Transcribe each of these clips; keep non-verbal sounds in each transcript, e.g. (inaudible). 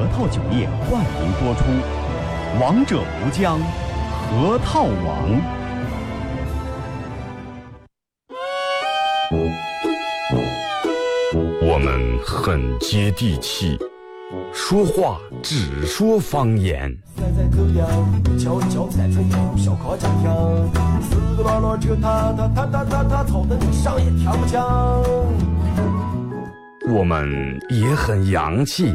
核桃酒业冠名播出，《王者无疆，核桃王》。我们很接地气，说话只说方言。我们也很洋气，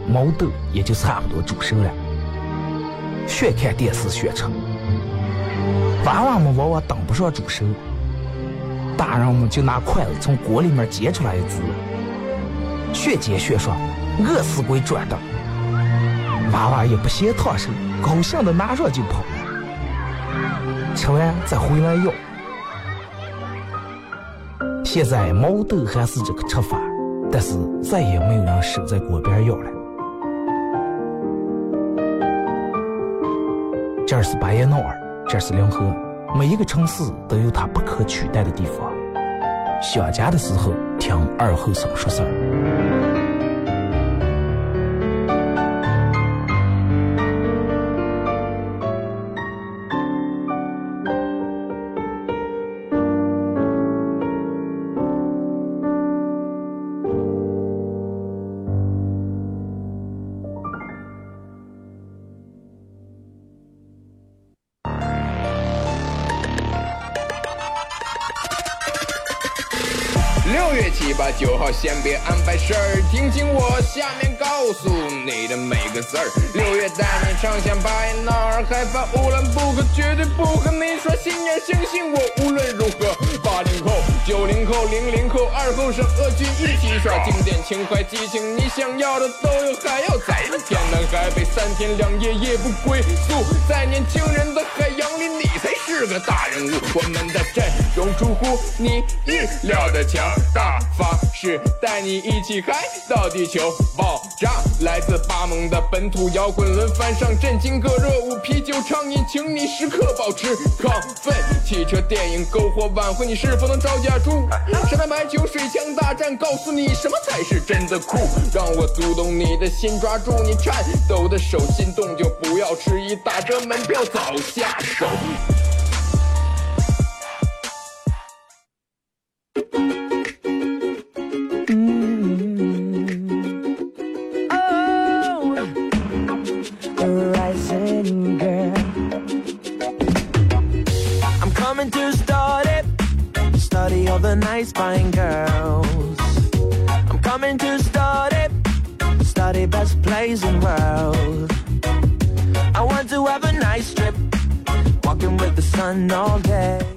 毛豆也就差不多煮熟了。学看电视学吃，娃娃们往往等不上煮熟，大人们就拿筷子从锅里面接出来一只。学接学说，饿死鬼转的，娃娃也不嫌烫手，高兴的拿上就跑了，吃完再回来要。现在毛豆还是这个吃法，但是再也没有人守在锅边要了。这是巴彦淖尔，这是临河，每一个城市都有它不可取代的地方。想家的时候，听二后生说事儿。把九号先别安排事儿，听清我下面告诉你的每个字儿。六月带你畅想巴彦淖尔，害怕乌兰布克，绝对不和你耍心眼，相信我，无论如何。八零后、九零后、零零后、二后生，俄军一起耍经典情怀激情，你想要的都有，还要再天南海北，三天两夜夜不归宿，在年轻人的海洋里，你才是个大人物。我们的阵容出乎你意料的强大方。是带你一起嗨到地球爆炸，来自巴蒙的本土摇滚轮番上震惊各热舞，啤酒畅饮，请你时刻保持亢奋。汽车电影篝火晚会，你是否能招架住？沙滩排球水枪大战，告诉你什么才是真的酷。让我读懂你的心，抓住你颤抖的手，心动就不要迟疑，打折门票早下手。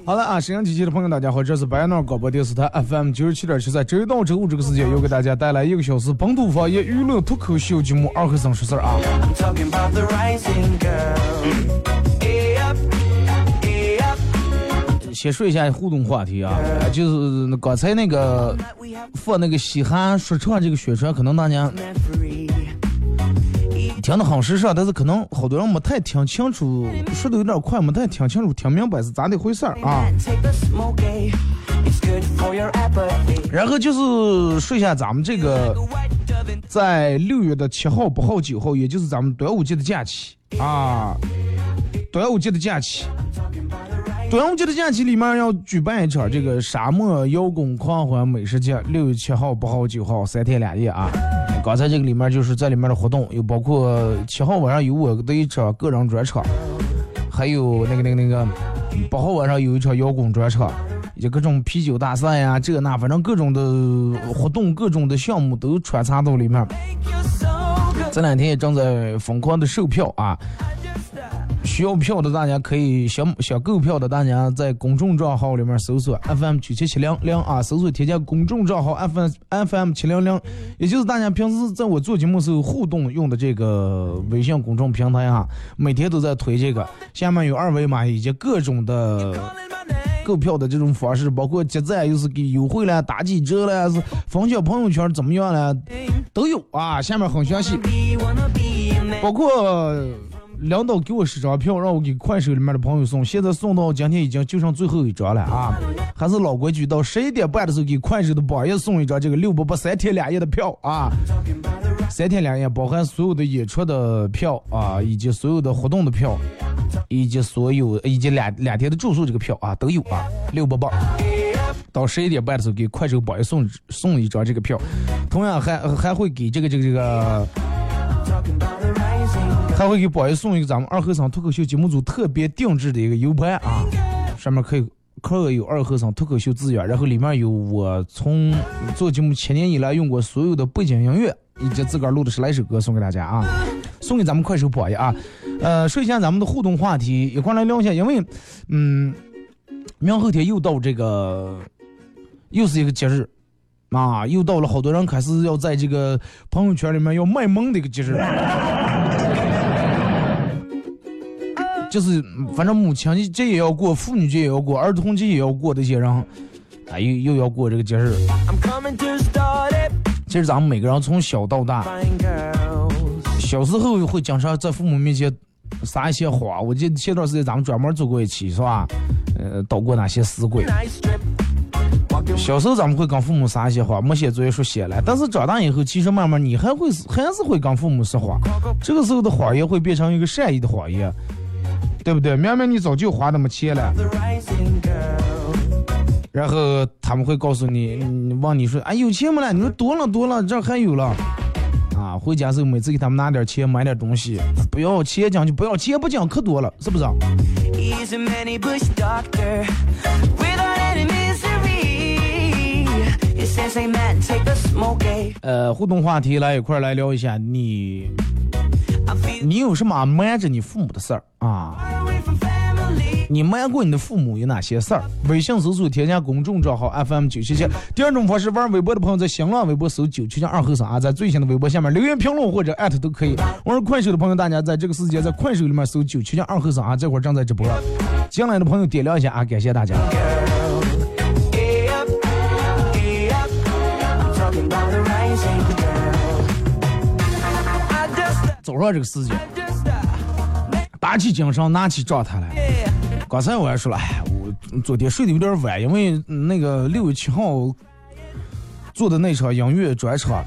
好了啊，沈阳机器的朋友，大家好，这是白闹广播电视台 FM 九十七点七，在周一到周五这个时间，又给大家带来一个小时本土方言娱乐脱口秀节目《二和尚说事儿》啊。先说一下互动话题啊，就是刚才那个放那个西汉说唱这个宣传，可能大家。听得很时尚，但是可能好多人没太听清楚，说的有点快，没太听清楚，听明白是咋的回事儿啊。然后就是说一下咱们这个，在六月的七号、八号、九号，也就是咱们端午节的假期啊，端午节的假期，端午节的假期里面要举办一场这个沙漠摇滚狂欢美食节，六月七号、八号、九号三天两夜啊。刚才这个里面就是在里面的活动，有包括七号晚上有我的一场个人专场，还有那个那个那个八号晚上有一场摇滚专场。以及各种啤酒大赛呀，这那反正各种的活动、各种的项目都穿插到里面。这两天也正在疯狂的售票啊！需要票的大家可以想想购票的大家在公众账号里面搜索 FM 九七七零零啊，搜索添加公众账号 FM FM 七零零，也就是大家平时在我做节目时候互动用的这个微信公众平台哈，每天都在推这个，下面有二维码以及各种的。购票的这种方式，包括接赞又是给优惠了、打几折了，是分享朋友圈怎么样了，都有啊。下面很详细，包括领导给我十张票，让我给快手里面的朋友送，现在送到今天已经就剩最后一张了啊。还是老规矩，到十一点半的时候给快手的榜一送一张这个六八八三天两夜的票啊，三天两夜包含所有的演出的票啊，以及所有的活动的票。以及所有以及两两天的住宿这个票啊都有啊，六八八，到十一点半的时候给快手榜一送送一张这个票，同样还还会给这个这个这个，还会给宝爷送一个咱们二和尚脱口秀节目组特别定制的一个 U 盘啊，上面可以刻有二和尚脱口秀字样，然后里面有我从做节目七年以来用过所有的背景音乐以及自个儿录的十来首歌送给大家啊，送给咱们快手宝爷啊。呃，说一下咱们的互动话题，一块来聊一下，因为，嗯，明后天又到这个，又是一个节日，啊，又到了好多人开始要在这个朋友圈里面要卖萌的一个节日，就是反正母亲节也要过，妇女节也要过，儿童节也要过，这些人，啊，又又要过这个节日。其实咱们每个人从小到大，小时候会经常在父母面前。撒一些谎，我记得前段时间咱们专门做过一期，是吧？呃，捣过哪些死鬼？小时候咱们会跟父母撒一些谎，没写作业说写了，但是长大以后，其实慢慢你还会还是会跟父母说谎，这个时候的谎言会变成一个善意的谎言，对不对？明明你早就花那么钱了，然后他们会告诉你，问你说，哎，有钱没了？你说多了多了，这还有了。啊，回家时候每次给他们拿点钱买点东西，不要钱讲就不要钱不讲可多了，是不是？呃，互动话题来一块来聊一下，你你有什么瞒着你父母的事儿啊？你瞒过你的父母有哪些事儿？微信搜索添加公众账号 FM 九七七。第二种方式，玩微博的朋友在新浪微博搜九七七二后生啊，在最新的微博下面留言评论或者艾特都可以。玩快手的朋友，大家在这个时间在快手里面搜九七七二后生啊，这会儿正在直播。进来的朋友点亮一下啊，感谢大家。早上这个时间，打起精神，拿起状态来。刚才我还说了，哎，我昨天睡得有点晚，因为那个六月七号做的那场音乐专场，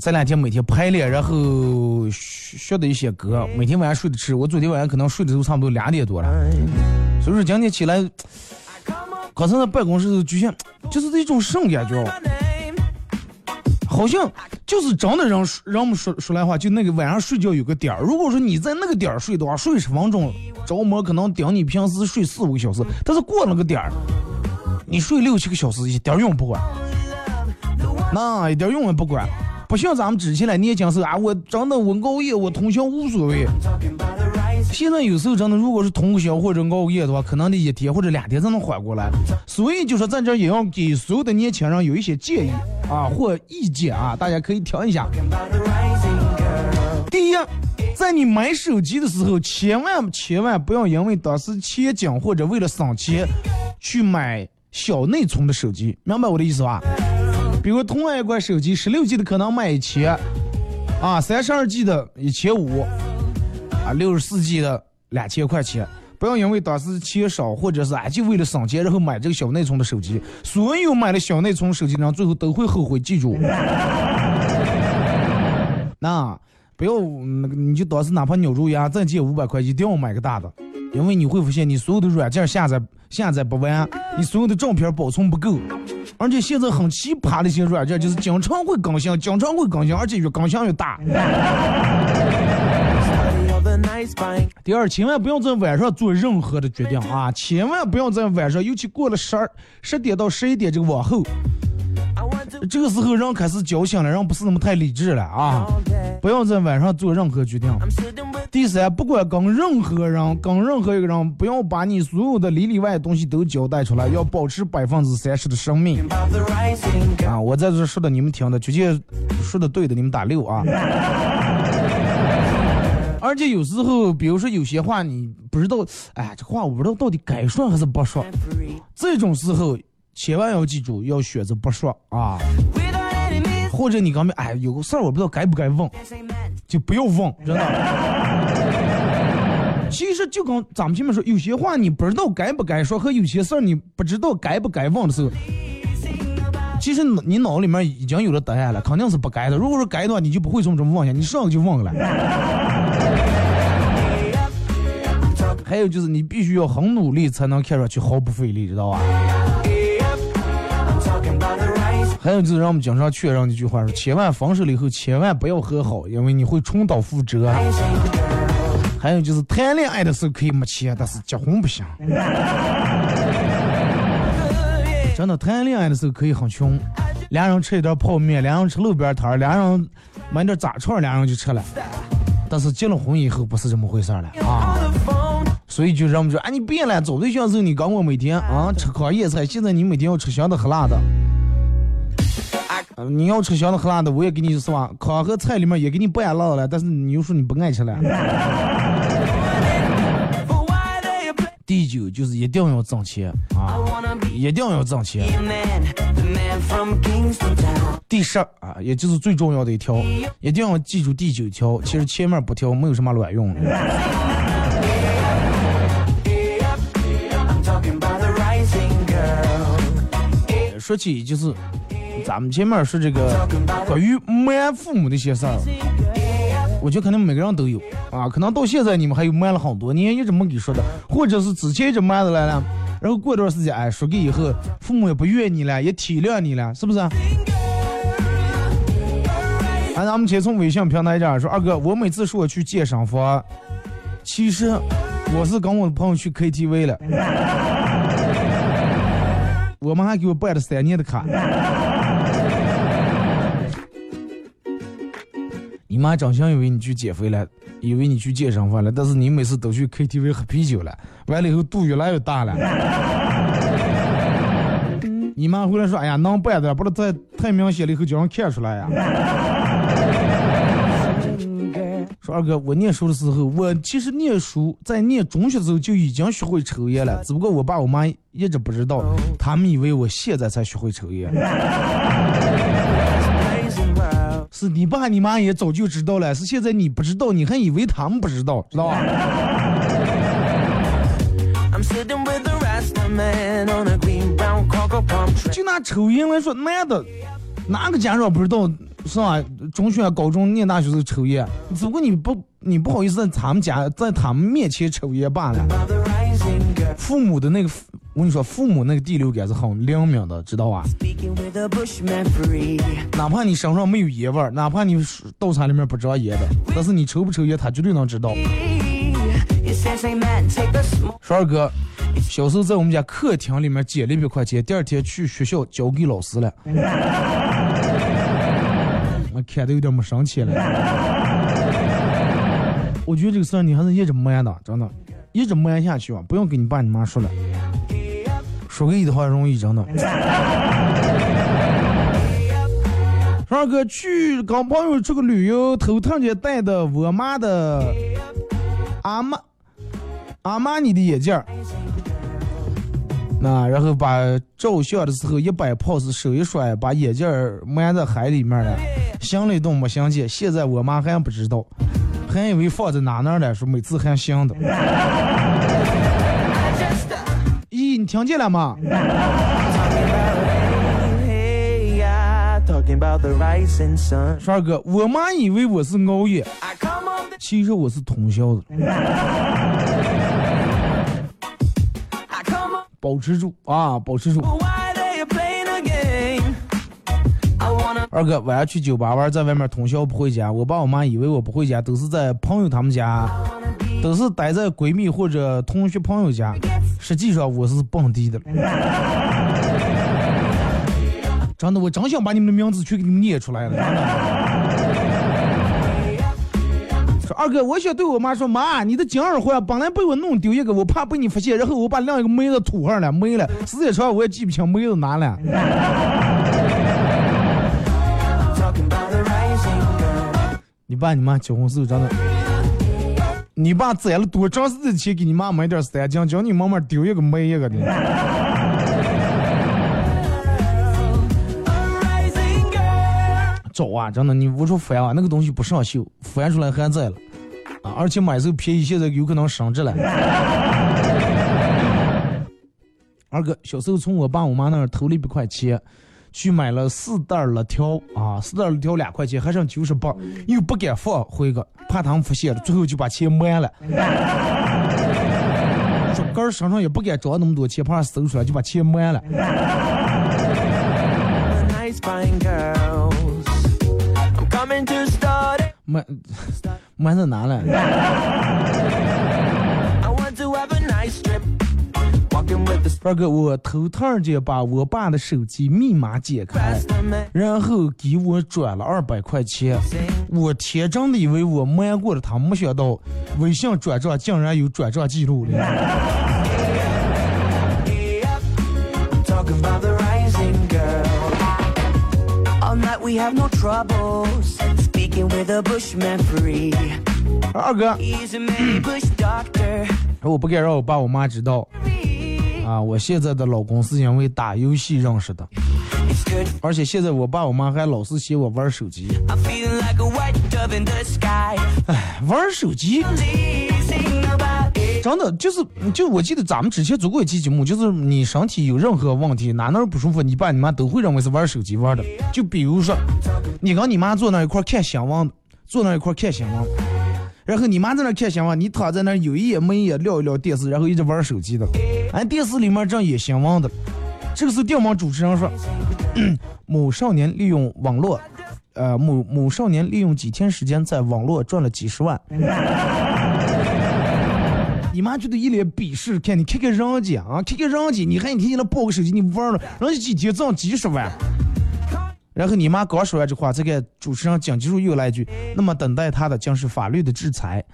这两天每天排练，然后学的一些歌，每天晚上睡得迟，我昨天晚上可能睡的都差不多两点多了，所以说今天起来，刚才在办公室就像就是一种什么感觉？好像就是真的让让我们说说来话，就那个晚上睡觉有个点儿。如果说你在那个点儿睡的话，睡十分钟，着魔可能顶你平时睡四五个小时。但是过了个点儿，你睡六七个小时一点用不管，那一点用也不管，不像咱们之前来年轻时候啊，我真的我熬夜我通宵无所谓。现在有时候真的，如果是通宵或者熬夜的话，可能得一天或者两天才能缓过来。所以就说在这也要给所有的年轻人有一些建议啊或意见啊，大家可以听一下。第一，在你买手机的时候，千万千万不要因为当时钱紧或者为了省钱去买小内存的手机，明白我的意思吧？比如同样一款手机，十六 G 的可能卖一千。啊，三十二 G 的一千五，六十四 G 的两千块钱。不要因为当时钱少，或者是啊，就为了省钱，然后买这个小内存的手机。所有买了小内存手机的人，最后都会后悔。记住，(laughs) 那不要那个，你就当时哪怕扭住牙再借五百块，一定要买个大的，因为你会发现你所有的软件下载下载不完，你所有的照片保存不够，而且现在很奇葩的一些软件就是经常会更新，经常会更新，而且越更新越大。第二，千万不要在晚上做任何的决定啊！千万不要在晚上，尤其过了十二十点到十一点这个往后，这个时候人开始交心了，人不是那么太理智了啊！不要在晚上做任何决定。第三，不管跟任何人，跟任何一个人，不要把你所有的里里外的东西都交代出来，要保持百分之三十的生命。啊，我在这说的，你们听的，直接说的对的，你们打六啊。(laughs) 而且有时候，比如说有些话你不知道，哎，这话我不知道到底该说还是不说。这种时候千万要记住，要选择不说啊。或者你刚才哎有个事儿我不知道该不该问，就不要问，真的。(laughs) 其实就跟咱们前面说，有些话你不知道该不该说，和有些事儿你不知道该不该问的时候，其实你脑里面已经有了答案了，肯定是不该的。如果说该的话，你就不会这么这么问下，你上来就问了。(laughs) 还有就是，你必须要很努力，才能看上去毫不费力，知道吧？还有就是，让我们经常劝人一句话说：千万分手了以后，千万不要和好，因为你会重蹈覆辙。还有就是，谈恋爱的时候可以没钱，但是结婚不行。真的，谈恋爱的时候可以很穷，两人吃一点泡面，两人吃路边摊，两人买点炸串，两人就吃了。但是结了婚以后，不是这么回事了啊。所以就让我们说，哎，你变了，找对象时候你跟我每天啊吃烤野菜，现在你每天要吃香的喝辣的。你要吃香的喝辣的，我也给你是吧？烤和菜里面也给你拌辣了，但是你又说你不爱吃了。第九就是一定要挣钱啊，一定要挣钱。第十啊，也就是最重要的一条，一定要记住第九条。其实前面不挑没有什么卵用。说起就是，咱们前面说这个关于瞒父母的一些事儿，我觉得可能每个人都有啊。可能到现在你们还有瞒了很多年一直没给说的，或者是之前一直瞒着来了，然后过段时间哎说给以后，父母也不怨你了，也体谅你了，是不是？哎，咱们先从微信平台这说，二哥，我每次说我去健身房，其实我是跟我的朋友去 KTV 了。(laughs) 我们还给我办了三年的卡。你妈真想以为你去减肥了，以为你去健身房了，但是你每次都去 KTV 喝啤酒了，完了以后肚越来越大了。(laughs) 你妈回来说：“哎呀，能办的，不是太太明显了，以后叫人看出来呀。”说二哥，我念书的时候，我其实念书在念中学的时候就已经学会抽烟了，只不过我爸我妈一直不知道，他们以为我现在才学会抽烟。是你爸你妈也早就知道了，是现在你不知道，你还以为他们不知道，知道吧？(laughs) 就拿抽烟来说，男的哪个家长不知道？是吧？中学、高中、念大学时抽烟，只不过你不，你不好意思在他们家，在他们面前抽烟罢了。父母的那个，我跟你说，父母那个第六感是很灵敏的，知道吧？哪怕你身上没有烟味儿，哪怕你刀叉里面不装烟的，但是你抽不抽烟，他绝对能知道。说二哥，小时候在我们家客厅里面捡了一百块钱，第二天去学校交给老师了。(laughs) 我看的有点没生气了。我觉得这个事儿你还是一直瞒的，真的，一直瞒下去吧，不用跟你爸你妈说了。说给你的话容易，真的。二哥去跟朋友出去旅游，头趟姐带的我妈的阿玛阿玛尼的眼镜那然后把照相的时候一摆 pose，手一甩，把眼镜埋在海里面了，想了一动没想起，现在我妈还不知道，还以为放在哪哪了，说每次还想的。咦，你听见了吗？十二哥，我妈以为我是熬夜，其实我是通宵的。保持住啊，保持住。二哥晚上去酒吧玩，在外面通宵不回家，我爸我妈以为我不回家，都是在朋友他们家，都是待在闺蜜或者同学朋友家，实际上我是蹦迪的。真的，我真想把你们的名字全给你们念出来了。说二哥，我想对我妈说，妈，你的金耳环本来被我弄丢一个，我怕被你发现，然后我把另一个没子吐上了，没了，时间长我也记不清没子哪了。你爸你妈结婚时候真的，你爸攒了多长时间钱给你妈买点三金，叫你慢慢丢一个没一个的。找啊，真的，你屋处翻啊，那个东西不上锈，翻出来还在了，啊，而且买时候便宜，现在有可能升值了。二哥，小时候从我爸我妈那儿偷了一百块钱，去买了四袋辣条啊，四袋辣条两块钱，还剩九十八，又不敢放回个，怕他们发现了，最后就把钱卖了。(laughs) 说哥儿身上也不敢装那么多钱，怕搜出来就把钱卖了。买买在哪了？二哥，我头趟就把我爸的手机密码解开，然后给我转了二百块钱。我天真的以为我瞒过了他，没想到微信转账竟然有转账记录了。二哥，(coughs) 我不敢让我爸我妈知道啊！我现在的老公是因为打游戏认识的，而且现在我爸我妈还老是嫌我玩手机。哎，玩手机，真的就是，就我记得咱们之前做过一期节目，就是你身体有任何问题，哪哪不舒服，你爸你妈都会认为是玩手机玩的。就比如说，你跟你妈坐那一块看新闻。坐那一块看新闻，然后你妈在那看新闻，你躺在那有一眼没一眼聊一聊电视，然后一直玩手机的。俺电视里面正演新闻的，这个时候电网主持人说，(clears throat) 某少年利用网络，呃，某某少年利用几天时间在网络赚了几十万。你妈觉得一脸鄙视，看你看看人家啊，看看人家，你还你天天的抱个手机你玩了，人家几天挣几十万。然后你妈刚说完这话，这个主持人紧接着又来一句：“那么等待他的将是法律的制裁。”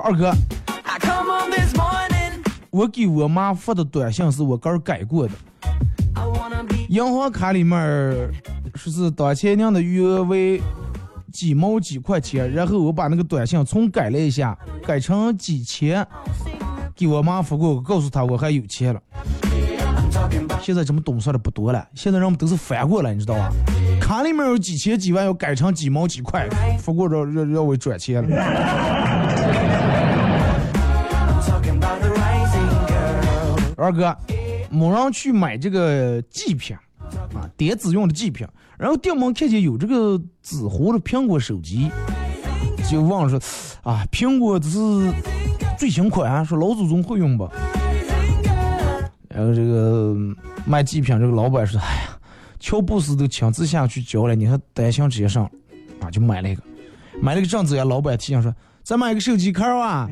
说二哥，我给我妈发的短信是我刚改过的，银行卡里面说是当前您的余额为几毛几块钱，然后我把那个短信重改了一下，改成几千。给我妈发过，告诉她我还有钱了。现在这么懂事的不多了，现在人们都是反过来，你知道吧？卡里面有几千几万，要改成几毛几块，发过让让让我转钱了。二哥，某人去买这个祭品啊，电子用的祭品，然后店门看见有这个纸糊的苹果手机，就忘了说啊，苹果这是。最新款，说老祖宗会用吧。然后这个卖祭品这个老板说：“哎呀，乔布斯都亲自下去教了，你还担心这些啥？”啊，就买了一个，买了个这样子呀。老板提醒说：“再买个手机壳啊。”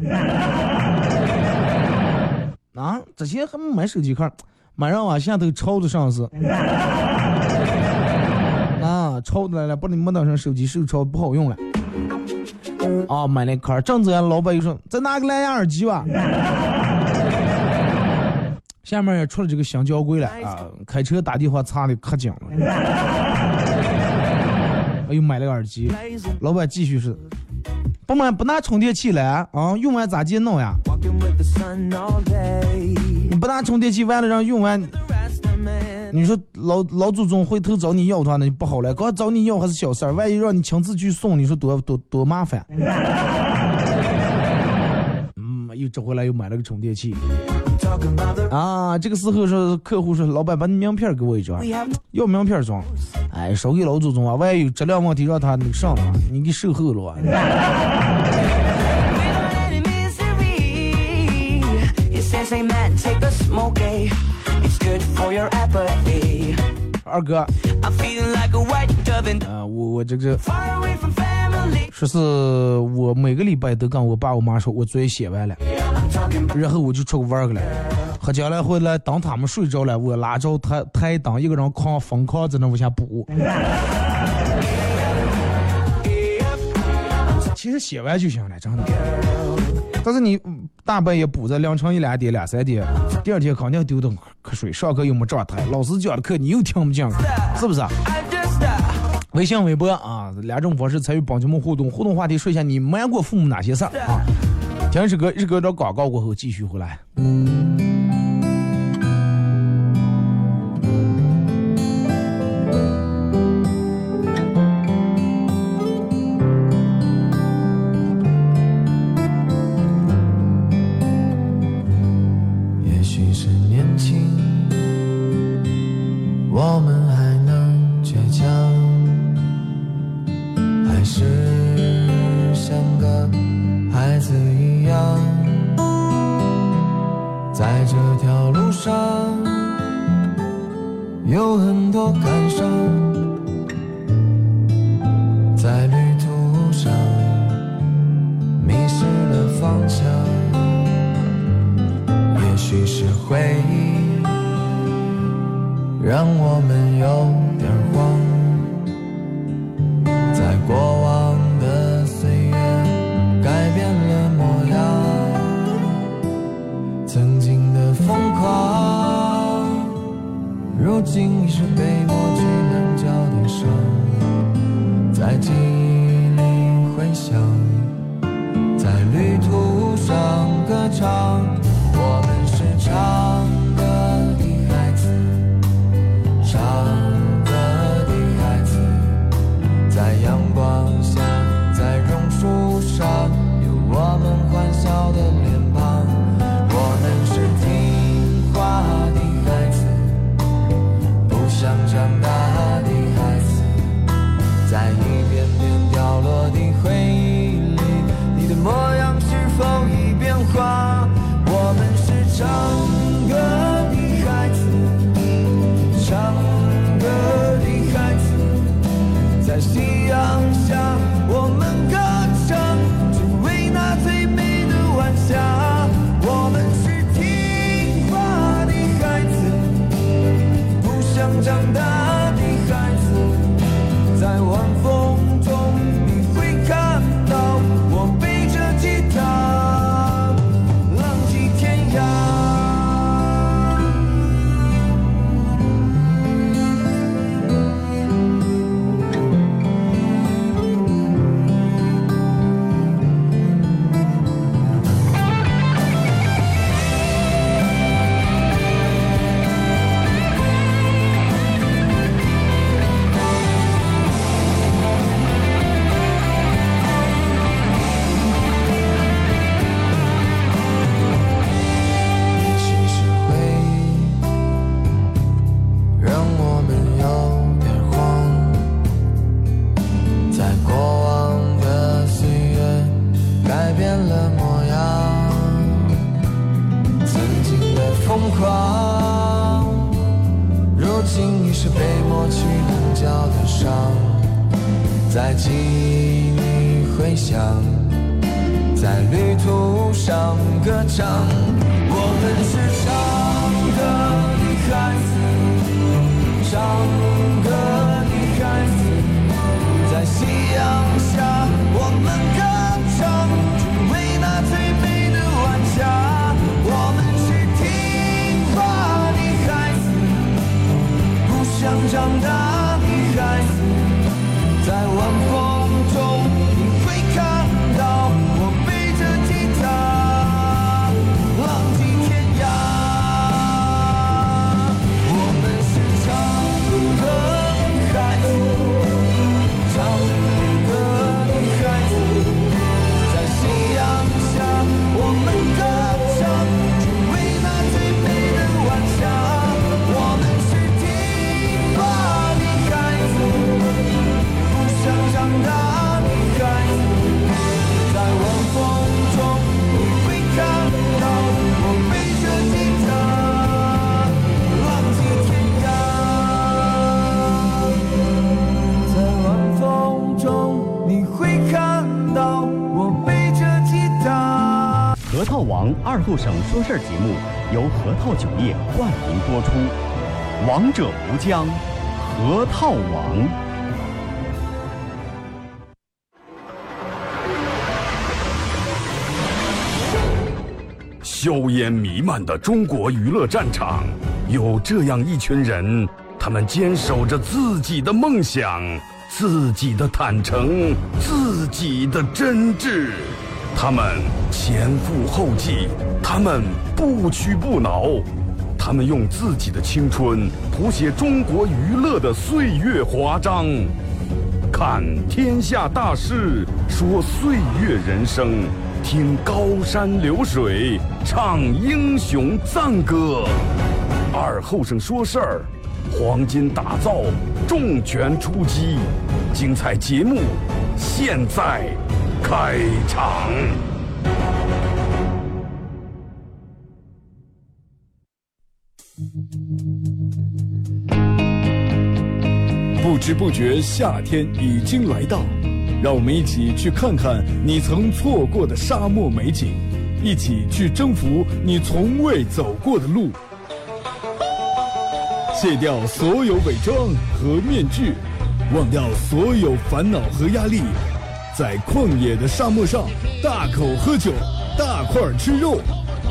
啊，之前还没买手机壳，买上往下头抄的上是。啊，抄的来了，不能没当成手机，手抄不好用了。啊，买那壳，正子老板又说再拿个蓝牙耳机吧。下面也出了这个新交规了啊，开车打电话擦的可紧了。我又买了个耳机，老板继续是，不买不拿充电器来啊？用完咋接弄呀？你不拿充电器，完了让用完，你说老老祖宗回头找你要的话，那就不好了。光找你要还是小事儿，万一让你亲自去送，你说多多多麻烦。嗯，又找回来又买了个充电器。啊，这个时候是客户说，老板把你名片给我一张，要名片装。哎，少给老祖宗啊，万一有质量问题让他那个上了，你给售后了啊。二哥，啊，我我这个，说是我每个礼拜都跟我爸我妈说，我作业写完了，然后我就出去玩儿去了。喝酒了回来，当他们睡着了，我拉着台台灯，一个人狂疯狂在那往下补。其实写完就行了，真的。但是你大半夜补在凌晨一两点、两三点，第二天肯定丢的瞌睡，上课又没状态，老师讲的课你又听不进，是不是？微信、微博啊，两种方式参与帮节们互动。互动话题说一下你瞒过父母哪些事儿啊？听一首歌，一首歌找广告过后继续回来。二后省说事儿节目由核桃酒业冠名播出，王者无疆，核桃王。硝烟弥漫的中国娱乐战场，有这样一群人，他们坚守着自己的梦想，自己的坦诚，自己的真挚。他们前赴后继，他们不屈不挠，他们用自己的青春谱写中国娱乐的岁月华章。看天下大事，说岁月人生，听高山流水，唱英雄赞歌。二后生说事儿，黄金打造，重拳出击，精彩节目现在开场。不知不觉，夏天已经来到，让我们一起去看看你曾错过的沙漠美景，一起去征服你从未走过的路。卸掉所有伪装和面具，忘掉所有烦恼和压力，在旷野的沙漠上大口喝酒，大块吃肉，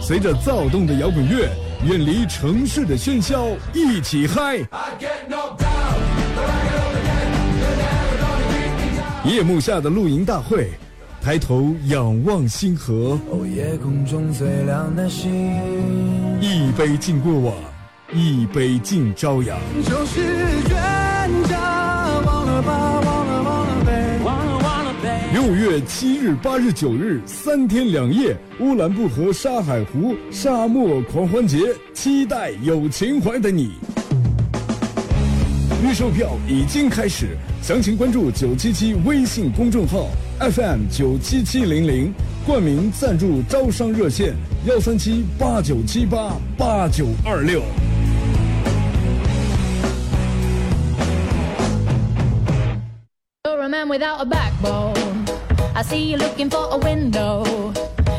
随着躁动的摇滚乐，远离城市的喧嚣，一起嗨！夜幕下的露营大会，抬头仰望星河，夜空中最亮的星，一杯敬过往，一杯敬朝阳。就是冤家，忘了吧，忘了忘了呗，忘了忘了呗。六月七日、八日、九日三天两夜，乌兰布和沙海湖沙漠狂欢节，期待有情怀的你。预售票已经开始，详情关注九七七微信公众号 FM 九七七零零，冠名赞助招商热线幺三七八九七八八九二六。You're a man without a backbone. I see you looking for a window.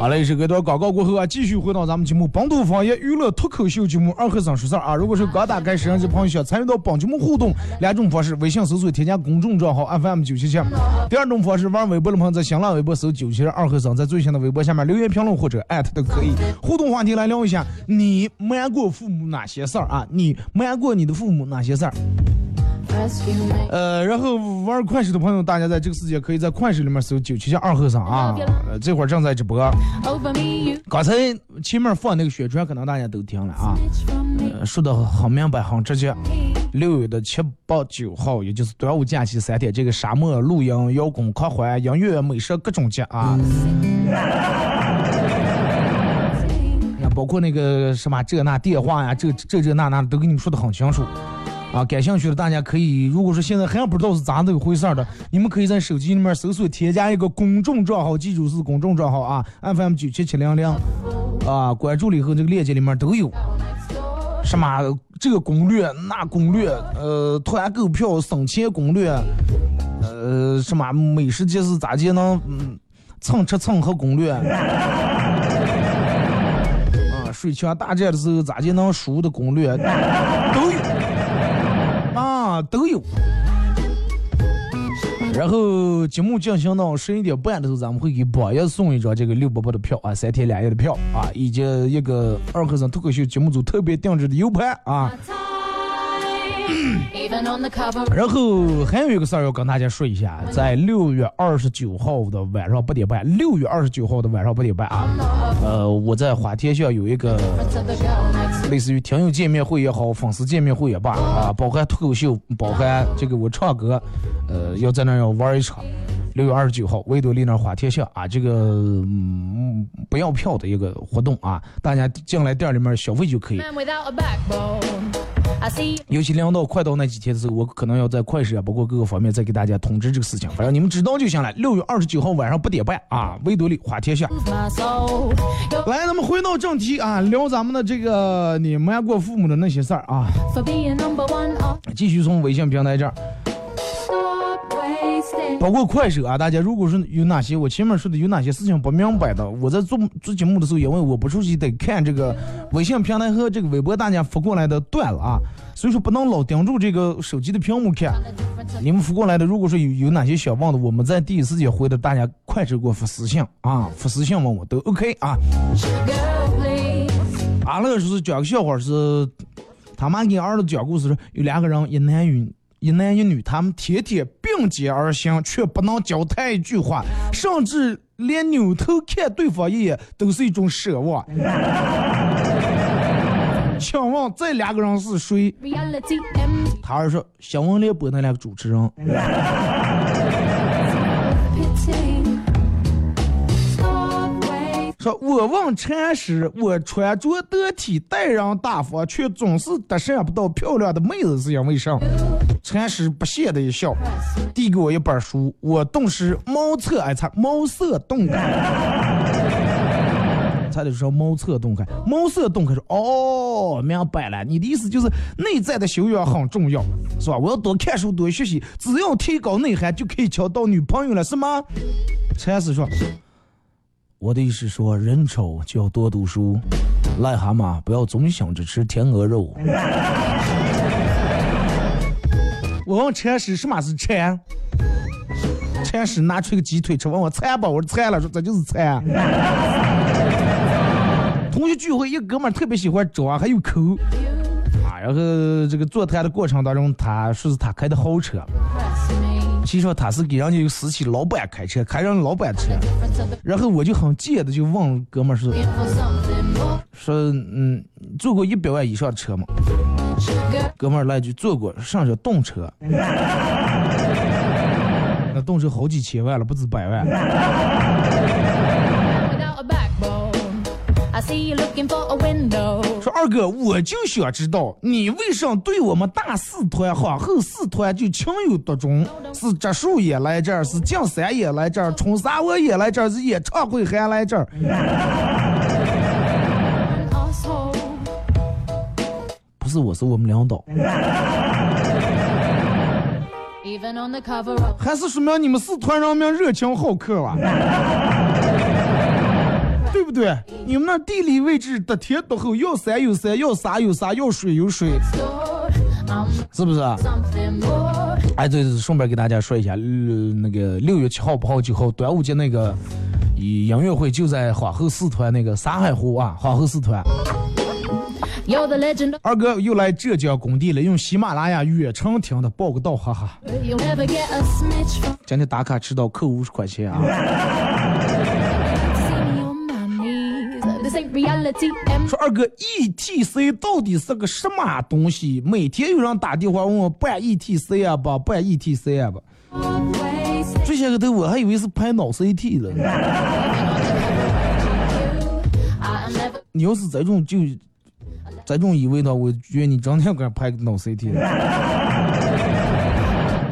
好嘞，这个段广告过后啊，继续回到咱们节目本土方言娱乐脱口秀节目《二和尚说事儿》啊。如果是刚打开摄像机朋友想参与到本节目互动，两种方式：微信搜索添加公众账号 FM 九七七；第二种方式，玩微博的朋友在新浪微博搜九七二和尚，在最新的微博下面留言评论或者艾特都可以。互动话题来聊一下，你瞒过父母哪些事儿啊？你瞒过你的父母哪些事儿？呃，然后玩快手的朋友，大家在这个世界可以在快手里面搜九七七二和尚啊，这会儿正在直播。刚才前面放那个宣传，可能大家都听了啊，说的很明白，很直接。六月的七八九号，也就是端午假期三天，这个沙漠露营、摇滚狂欢、音乐、美食各种节啊，包括那个什么这那电话呀，这这这那那都给你们说的很清楚。啊，感兴趣的大家可以，如果说现在还不知道是咋这个回事儿的，你们可以在手机里面搜索添加一个公众账号，记住是公众账号啊，FM 九七七零零，啊，关注了以后这个链接里面都有，什么这个攻略那攻略，呃，团购票省钱攻略，呃，什么美食节是咋节能蹭吃蹭喝攻略，(laughs) 啊，水枪大战的时候咋就能输的攻略都有。都有。然后节目进行到十一点半的时候，咱们会给榜爷送一张这个六八八的票啊，三天两夜的票啊，以及一个二和尚脱口秀节目组特别定制的 U 盘啊。然后还有一个事儿要跟大家说一下，在六月二十九号的晚上八点半，六月二十九号的晚上八点半啊，呃，我在花田巷有一个类似于听友见面会也好，粉丝见面会也罢啊，包含脱口秀，包含这个我唱歌，呃，要在那儿要玩一场。六月二十九号，维多利那儿花田巷啊，这个嗯不要票的一个活动啊，大家进来店里面消费就可以。尤其凉到快到那几天的时候，我可能要在快手啊，包括各个方面再给大家通知这个事情。反正你们知道就行了。六月二十九号晚上八点半啊，维多利花天下。来，咱们回到正题啊，聊咱们的这个你瞒过父母的那些事儿啊。Oh, 继续从微信平台这儿.包括快手啊，大家如果是有哪些我前面说的有哪些事情不明白的，我在做做节目的时候，因为我不熟悉，得看这个微信平台和这个微博大家发过来的段了啊，所以说不能老盯住这个手机的屏幕看。你们发过来的，如果说有有哪些想问的，我们在第一时间回的，大家快手给我发私信啊，发私信问我都 OK 啊。Girl, please. 俺那个时候讲个笑话是，他妈给儿子讲故事，有两个人，一男一女一男一女，他们天天并肩而行，却不能交谈一句话，甚至连扭头看对方一眼都是一种奢望。(laughs) 请问这两个人是谁？他儿说新闻联播那两个主持人。说我问禅师，我穿着得体，待人大方，却总是搭讪不到漂亮的妹子，是因为啥？禅师不屑的一笑，递给我一本书，我顿时茅塞哎，擦，茅塞顿开。(laughs) 差点说茅塞顿开，茅塞顿开说哦，明白了，你的意思就是内在的修养很重要，是吧？我要多看书，多学习，只要提高内涵，就可以交到女朋友了，是吗？禅师说。我的意思说，人丑就要多读书，癞蛤蟆不要总想着吃天鹅肉。我问铲屎什么是馋，禅师拿出一个鸡腿吃，问我馋不？我说馋了，说这就是馋。同学聚会，一哥们特别喜欢装，还有抠。啊，然后这个座谈的过程当中，他说是他开的豪车，其实他是给人家一个私企老板开车，开人老板车。然后我就很贱的就问哥们儿说说，嗯，坐过一百万以上的车吗？哥们儿来一句坐过，上着动车。那动车好几千万了，不止百万。说二哥，我就想知道你为啥对我们大四团、皇后四团就情有独钟？是植树也来这儿，是进山也来这儿，冲沙我也来这儿，是演唱会还来这儿。不是我，是我们领导还是说明你们四团人民热情好客啊？对不对？你们那地理位置得天独厚，要山有山，要沙有沙，要水有水，是不是.哎，对对，顺便给大家说一下，呃、那个六月七号、八号、九号端午节那个音乐会就在皇后四团那个山海湖啊，皇后四团。二哥又来浙江工地了，用喜马拉雅远程听的，报个到，哈哈。今天打卡迟到扣五十块钱啊！说二哥，ETC 到底是个什么东西？每天有人打电话问我办 ETC 啊不，办 ETC 啊不。这些个都我还以为是拍脑 CT 了。你要是这种就这种以为的，我觉得你整天给人拍个脑 CT 了。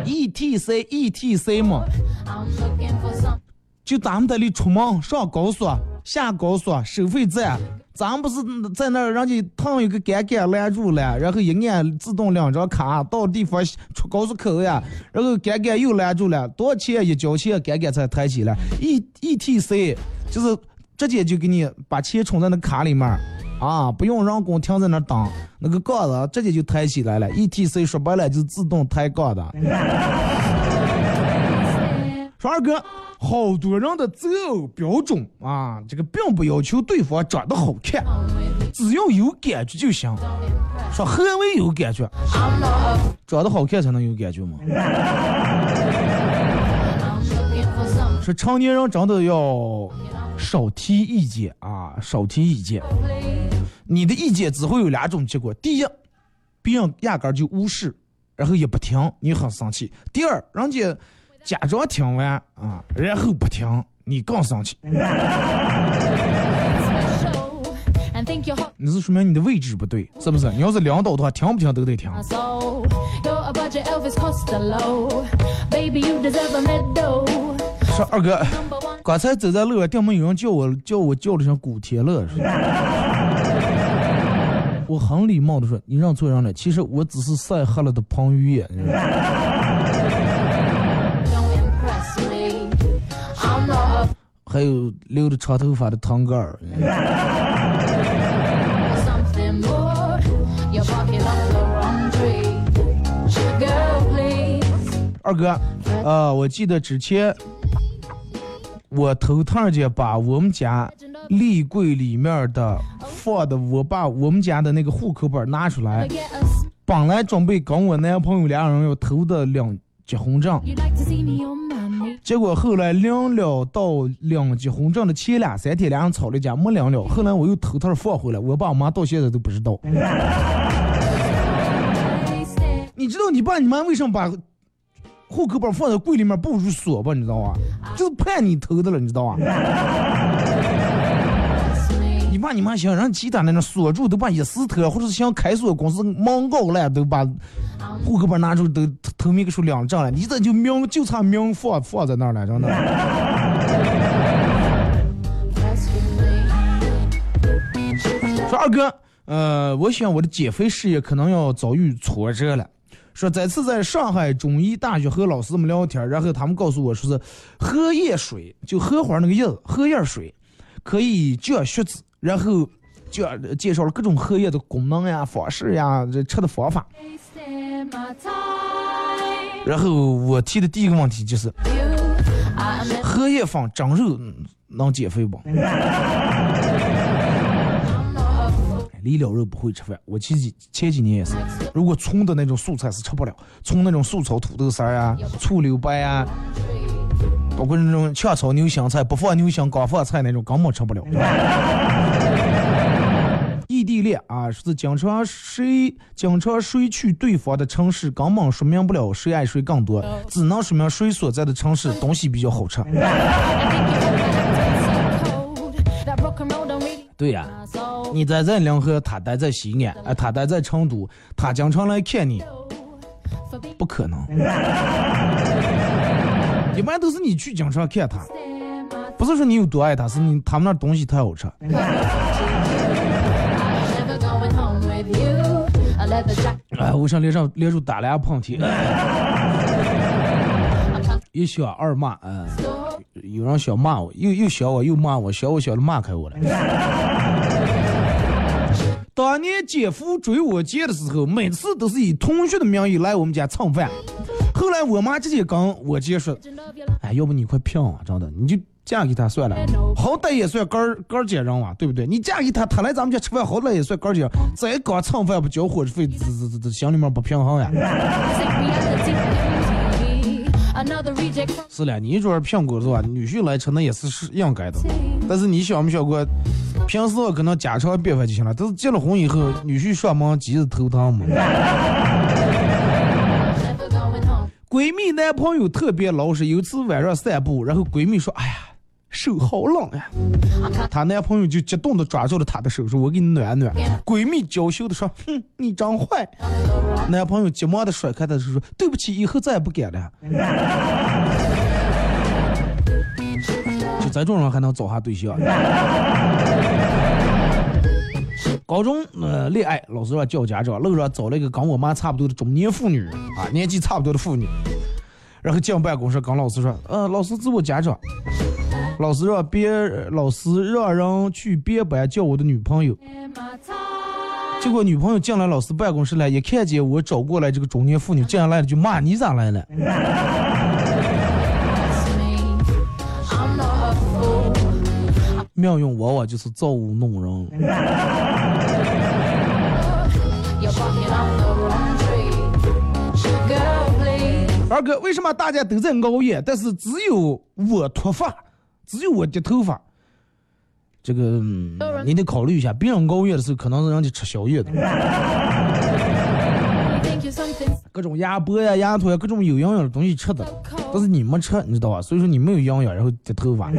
ETC ETC 嘛，就咱们这里出门上高速、下高速收费站，咱不是在那儿人家烫一个杆杆拦住了，然后一按自动两张卡到地方出高速口呀，然后杆杆又拦住了，多少钱一交钱杆杆才抬起来。E ETC 就是直接就给你把钱充在那卡里面。啊，不用人工停在那儿等，那个杠子直接就抬起来了。ETC 说白了就是自动抬杠的。(laughs) 说二哥，好多人的择偶标准啊，这个并不要求对方长得好看，只要有感觉就行。说何为有感觉长得好看才能有感觉吗 (laughs) 说成年人真的要少提意见啊，少提意见。你的意见只会有两种结果：第一，别人压根儿就无视，然后也不听，你很生气；第二，人家假装听完啊，然后不听，你更生气。那是说明你的位置不对，是不是？你要是领导的话，听不听都得听。说二哥，刚才走在路上，对面有人叫我，叫我叫了声古天乐，是我很礼貌的说，你认错人了，其实我只是晒黑了的彭于晏。还有留着长头发的堂哥儿.二哥，呃，我记得之前我头趟间把我们家立柜里面的放的，我把我们家的那个户口本拿出来，本来准备跟我男朋友俩人要投的两结婚证，结果后来领了到领结婚证的前两三天，俩人吵了一架，没领了。后来我又偷偷放回来，我爸我妈到现在都不知道。你知道你爸你妈为什么把户口本放在柜里面不如锁吧？你知道吧？就是怕你偷的了，你知道吧？你爸你妈想让其他那种锁住，都把钥匙偷，或者是想开锁公司忙搞了，都把户口本拿出都头面给出两张了，你这就名就差名放放在那儿了，真的。说二哥，呃，我想我的减肥事业可能要遭遇挫折了。说这次在上海中医大学和老师们聊天，然后他们告诉我说是荷叶水，就荷花那个叶子，荷叶水可以降血脂，然后就介绍了各种荷叶的功能呀、方式呀、这吃的方法。然后我提的第一个问题就是，荷叶放蒸肉能减肥不？离了肉不会吃饭，我前几前几年也是，如果葱的那种素菜是吃不了，葱那种素炒土豆丝儿啊、醋溜白啊，包括那种炝炒牛香菜，不放牛香光放菜那种，根本吃不了。异地恋啊，是经常谁经常谁去对方的城市，根本说明不了谁爱谁更多，只能说明谁所在的城市东西比较好吃。对呀、你待在临河，他待在西安，啊，他待在成都，他经常来看你，不可能。一般都是你去经常看他，不是说你有多爱他，是你他们那东西太好吃。哎，我上连上连住打俩喷嚏，一小二骂，嗯、有人想骂我，又又想我，又骂我，想我想的骂开我了。当年姐夫追我姐的时候，每次都是以同学的名义来我们家蹭饭。后来我妈直接跟我姐说 legend of your life.：“ 哎，要不你快骗我，真的，你就嫁给他算了，好歹也算哥儿哥儿姐人嘛，对不对？你嫁给他，他来咱们家吃饭，好歹也算哥儿姐。再光蹭饭不交伙食费，这这这这心里面不平衡呀。”是了，你说苹果是吧？女婿来吃那也是是应该的，但是你想没想过，平时可能家常便饭就行了，但是结了婚以后，女婿上门急着头疼嘛。闺蜜男朋友特别老实，有次晚上散步，然后闺蜜说：“哎呀，手好冷呀。”她男朋友就激动的抓住了她的手，说：“我给你暖暖。”闺蜜娇羞的说：“哼，你真坏。”男朋友急忙的甩开她的手说：“对不起，以后再也不敢了。”就这种人还能找下对象？高中呃恋爱，老师让叫家长，路上找了一个跟我妈差不多的中年妇女啊，年纪差不多的妇女，然后进办公室跟老师说，呃，老师是我家长，(laughs) 老师让别老师让人去别班叫我的女朋友，结果女朋友进来老师办公室来，一看见我找过来这个中年妇女进来了，就骂你咋来了？命运往往就是造物弄人。(laughs) 二哥，为什么大家都在熬夜，但是只有我脱发，只有我掉头发？这个、嗯、你得考虑一下，别人熬夜的时候，可能是人家吃宵夜的各种鸭脖呀、鸭腿呀，各种有营养的东西吃的但是你没吃，你知道吧？所以说你没有营养，然后掉头发。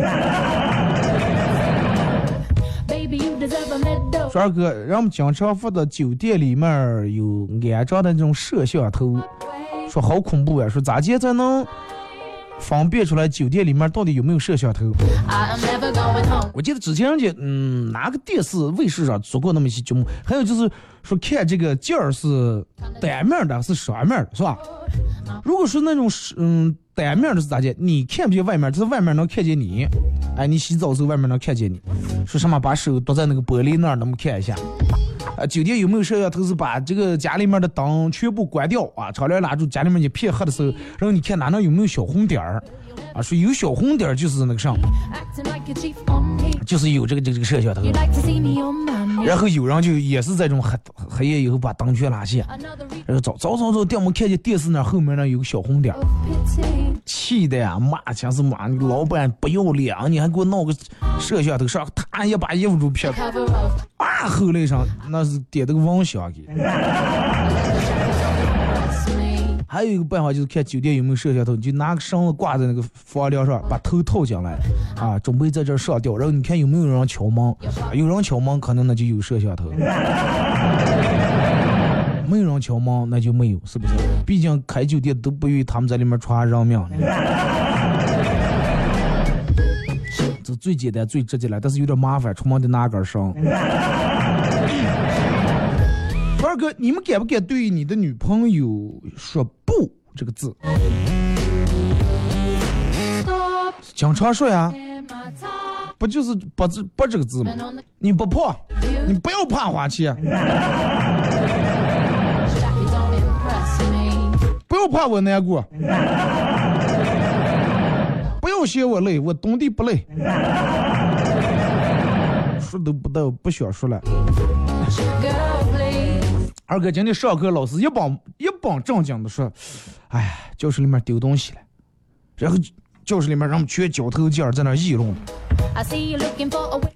二哥，让我们经常发的酒店里面有安装的那种摄像头，说好恐怖呀！说咋接才能分辨出来酒店里面到底有没有摄像头？我记得之前人家嗯哪个电视卫视上做过那么一些节目，还有就是说看这个镜儿是单面的，是双面的，是吧？如果说那种是嗯单面的是咋的？你看不见外面，就是外面能看见你。哎，你洗澡的时候外面能看见你。说什么把手躲在那个玻璃那儿，能不看一下？啊，酒店有没有摄像头？是把这个家里面的灯全部关掉啊，窗帘拉住，家里面一片黑的时候，然后你看哪能有没有小红点儿？啊，说有小红点就是那个啥，就是有这个这个这个摄像头。然后有人就也是在这种黑黑夜以后把灯全拉下，然后走走走走，电我们看见电视那后面那有个小红点，气的呀骂强是骂你老板不要脸，你还给我弄个摄像头上，他也把衣服都撇开，啊后来上那是点这个蚊香给。还有一个办法就是看酒店有没有摄像头，你就拿个绳子挂在那个房梁上，把头套进来，啊，准备在这儿上吊，然后你看有没有人敲门，有人敲门可能那就有摄像头，(laughs) 没有人敲门那就没有，是不是？毕竟开酒店都不愿意他们在里面传人命。(laughs) 这最简单最直接了，但是有点麻烦，出门得拿根绳。哥，你们敢不敢对你的女朋友说“不”这个字？经常说呀，不就是“不”字“不”这个字吗？你不怕，你不要怕花钱，不要怕我难过，不要嫌我累，我懂的不累。说都不到，不想说了。二哥今天上课，老师一本一本正经的说：“哎呀，教室里面丢东西了。”然后教室里面人们全交头接耳在那议论。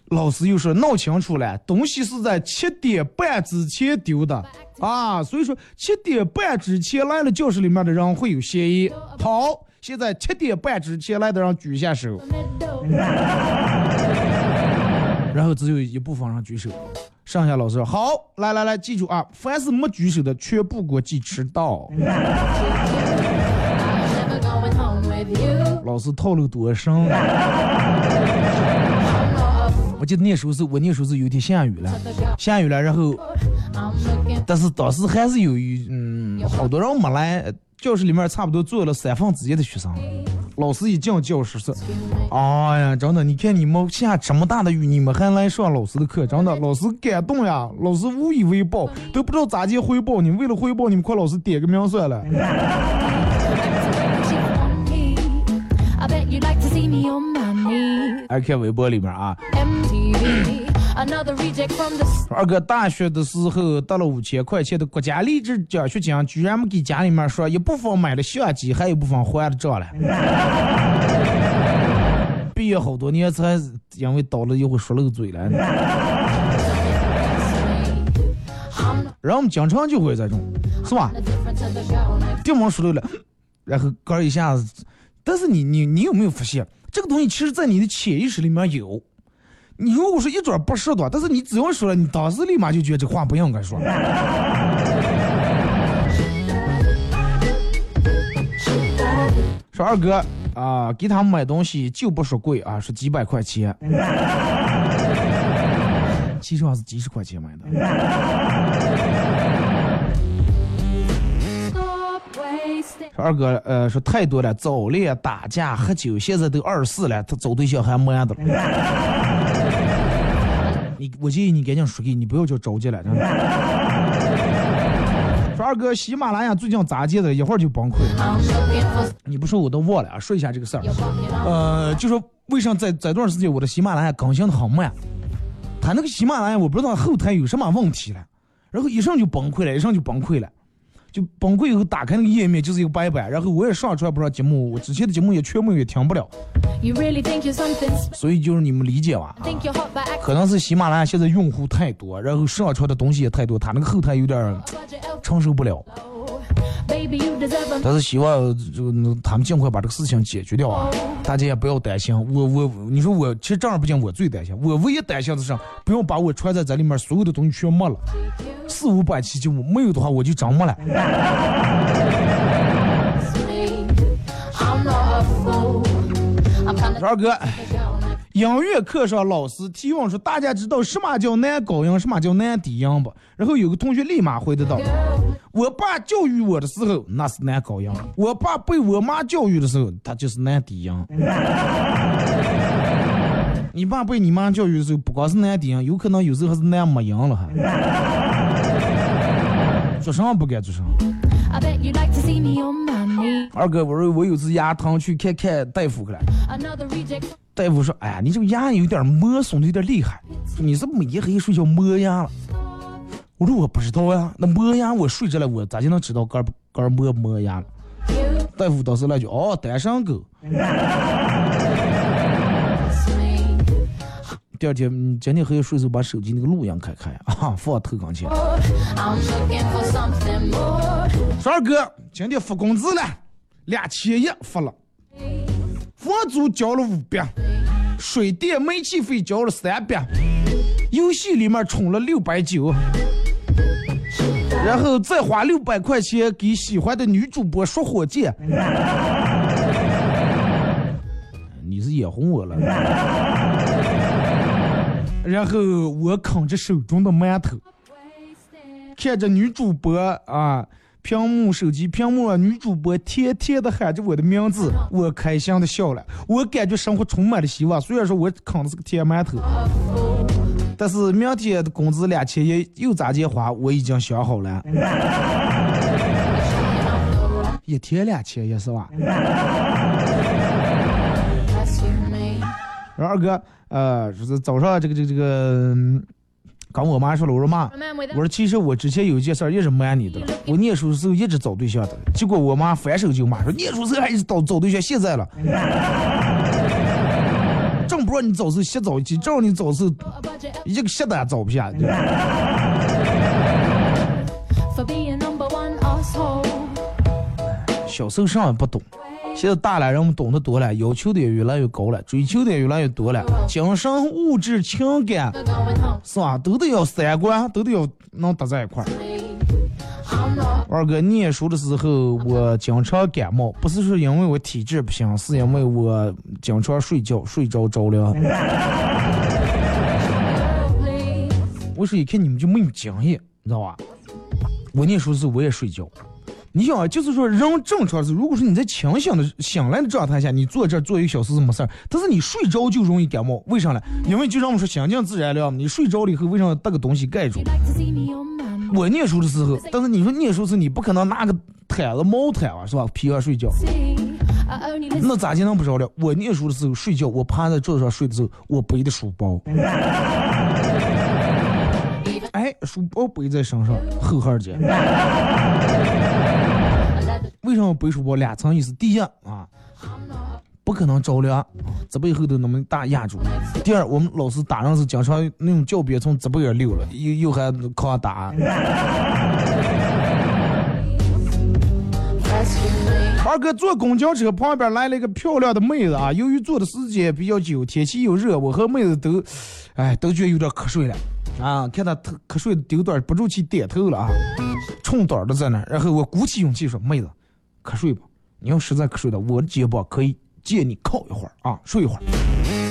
老师又说：“闹清楚了，东西是在七点半之前丢的啊，所以说七点半之前来了教室里面的人会有嫌疑。好，现在七点半之前来的人举一下手。”然后只有一部分人举手。剩下老师好，来来来，记住啊，凡是没举手的，全部给我记迟到。(laughs) 老师套路多深。我记得那时候是我那时候是有点下雨了，下雨了，然后，但是当时还是有一嗯，好多人没来，教室里面差不多坐了三分之一的学生。老师一进教室是，哎呀，真的，你看你们下这么大的雨，你们还来上老师的课，真的，老师感动呀，老师无以为报，都不知道咋接汇报。你们为了汇报，你们快老师点个名算了。爱看微博里面啊。二哥大学的时候得了五千块钱的国家励志奖学金，居然没给家里面说，一部分买了相机，还有一部分还了账了。毕业好多年才因为倒了一回说漏嘴了。然后我们经常就会这种，是吧？电门说漏了，然后哥一下子，但是你你你有没有发现，这个东西其实在你的潜意识里面有。你如果说一准不是的，但是你只要说了，你当时立马就觉得这话不应该说。说二哥啊，给他们买东西就不说贵啊，说几百块钱，其实还是几十块钱买的。说二哥，呃，说太多了，早恋、打架、喝酒，现在都二十四了，他找对象还慢的了。(laughs) 你我建议你赶紧说给你不要叫着急了。说二哥，喜马拉雅最近咋接的？一会儿就崩溃了。你不说我都忘了啊！说一下这个事儿。呃，就说为啥在在段时间我的喜马拉雅更新的很慢？他那个喜马拉雅我不知道后台有什么问题了，然后一上就崩溃了，一上就崩溃了。就崩溃以后打开那个页面就是一个白板，然后我也上传不上节目，我之前的节目也全部也听不了，所以就是你们理解吧，可能是喜马拉雅现在用户太多，然后上传的东西也太多，它那个后台有点承受不了。但是希望就他们尽快把这个事情解决掉啊！大家也不要担心，我我你说我其实正儿八经我最担心，我唯一担心的是不要把我揣在这里面所有的东西全没了，四五百期节目没有的话我就真没了。(laughs) 二哥.音乐课上老师提问说：“大家知道什么叫男高音，什么叫男低音不？”然后有个同学立马回答道：“我爸教育我的时候那是男高音，我爸被我妈教育的时候他就是男低音。(laughs) ”你爸被你妈教育的时候不光是男低音，有可能有时候还是男没音了还。(laughs) 做啥不该做啥？I bet you'd like to see me on my knees. 二哥，我说我有次牙疼去看看大夫去了。大夫说：“哎呀，你这个牙有点磨损的有点厉害，你是没一黑夜睡觉磨牙了。”我说我不知道呀，那磨牙我睡着了，我咋就能知道干干磨磨牙了？大夫当时来句：“哦，单身狗。”第二天，嗯今天黑夜睡时候把手机那个录音开开啊，放头跟前。帅哥，今天发工资了，两千一发了，房租交了五百，水电煤气费交了三百，游戏里面充了六百九，然后再花六百块钱给喜欢的女主播说火箭。(laughs) 你是眼红我了。然后我啃着手中的馒头，看着女主播啊，屏幕手机屏幕啊，女主播甜甜的喊着我的名字，我开心的笑了，我感觉生活充满了希望。虽然说我啃的是个甜馒头，但是明天的工资两千一又咋接花，我已经想好了。(laughs) 一天两千一是吧二哥，呃，就是早上这个这个这个，嗯跟我妈说了，我说妈我说其实我之前有一件事儿一直瞒你的，我念书的时候一直找对象的，结果我妈反手就骂说念书时候还一直找找对象，现在了，正不让你找时候先找一起，正让你找时候一个鞋带找不下。小时候啥也不懂，现在大了人们懂得多了，要求的也越来越高了，追求的也越来越多了，精神、物质、情感.是吧，都得要三观，都得要能搭在一块儿。二哥念书的时候，我经常感冒，不是说因为我体质不行，是因为我经常睡觉，睡着着了。(laughs) 我说一看你们就没有经验，你知道吧？我念书的时候我也睡觉。你想啊，就是说人正常是，如果说你在清醒的醒来的状态下，你坐这儿坐一个小时是没事儿，但是你睡着就容易感冒，为啥呢？因为就像我们说心静自然凉，你睡着了以后，为啥要搭个东西盖住我念书的时候，但是你说念书时你不可能拿个毯子毛毯啊，是吧？披上睡觉。那咋就能不着了？我念书的时候睡觉，我趴在桌子上睡的时候，我背的书包，哎，书包背在身上，厚厚的。(laughs) 为什么背书包？两层意思。第一啊，不可能着凉，这背后头那么大压住。第二，我们老师打人是经常那种教鞭从这背儿溜了，又又还靠打。(laughs) 二哥坐公交车旁边来了一个漂亮的妹子啊，由于坐的时间比较久，天气又热，我和妹子都，哎，都觉得有点瞌睡了啊。看他瞌睡的丢点不住气点头了啊，冲胆的在那。然后我鼓起勇气说：“妹子，瞌睡吧。你要实在瞌睡的，我的肩膀可以借你靠一会儿啊，睡一会儿。”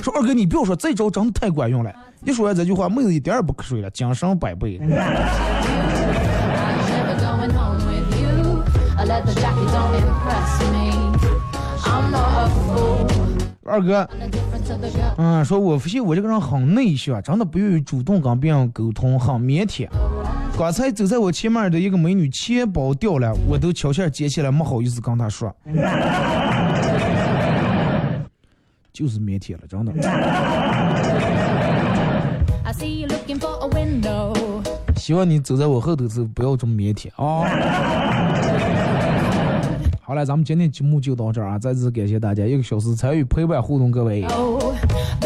说二哥，你不要说，这招真的太管用了。一说完这句话，妹子一点也不瞌睡了，精神百倍。二哥，嗯，说我发现我这个人很内向，真的不愿意主动跟别人沟通，很腼腆。刚才走在我前面的一个美女钱包掉了，我都悄悄捡起来，没好意思跟她说。就是腼腆了，真的。希望你走在我后头的时候不要这么腼腆啊。(laughs) 好了，咱们今天节目就到这儿啊！再次感谢大家一个小时参与陪伴互动，各位，Oh,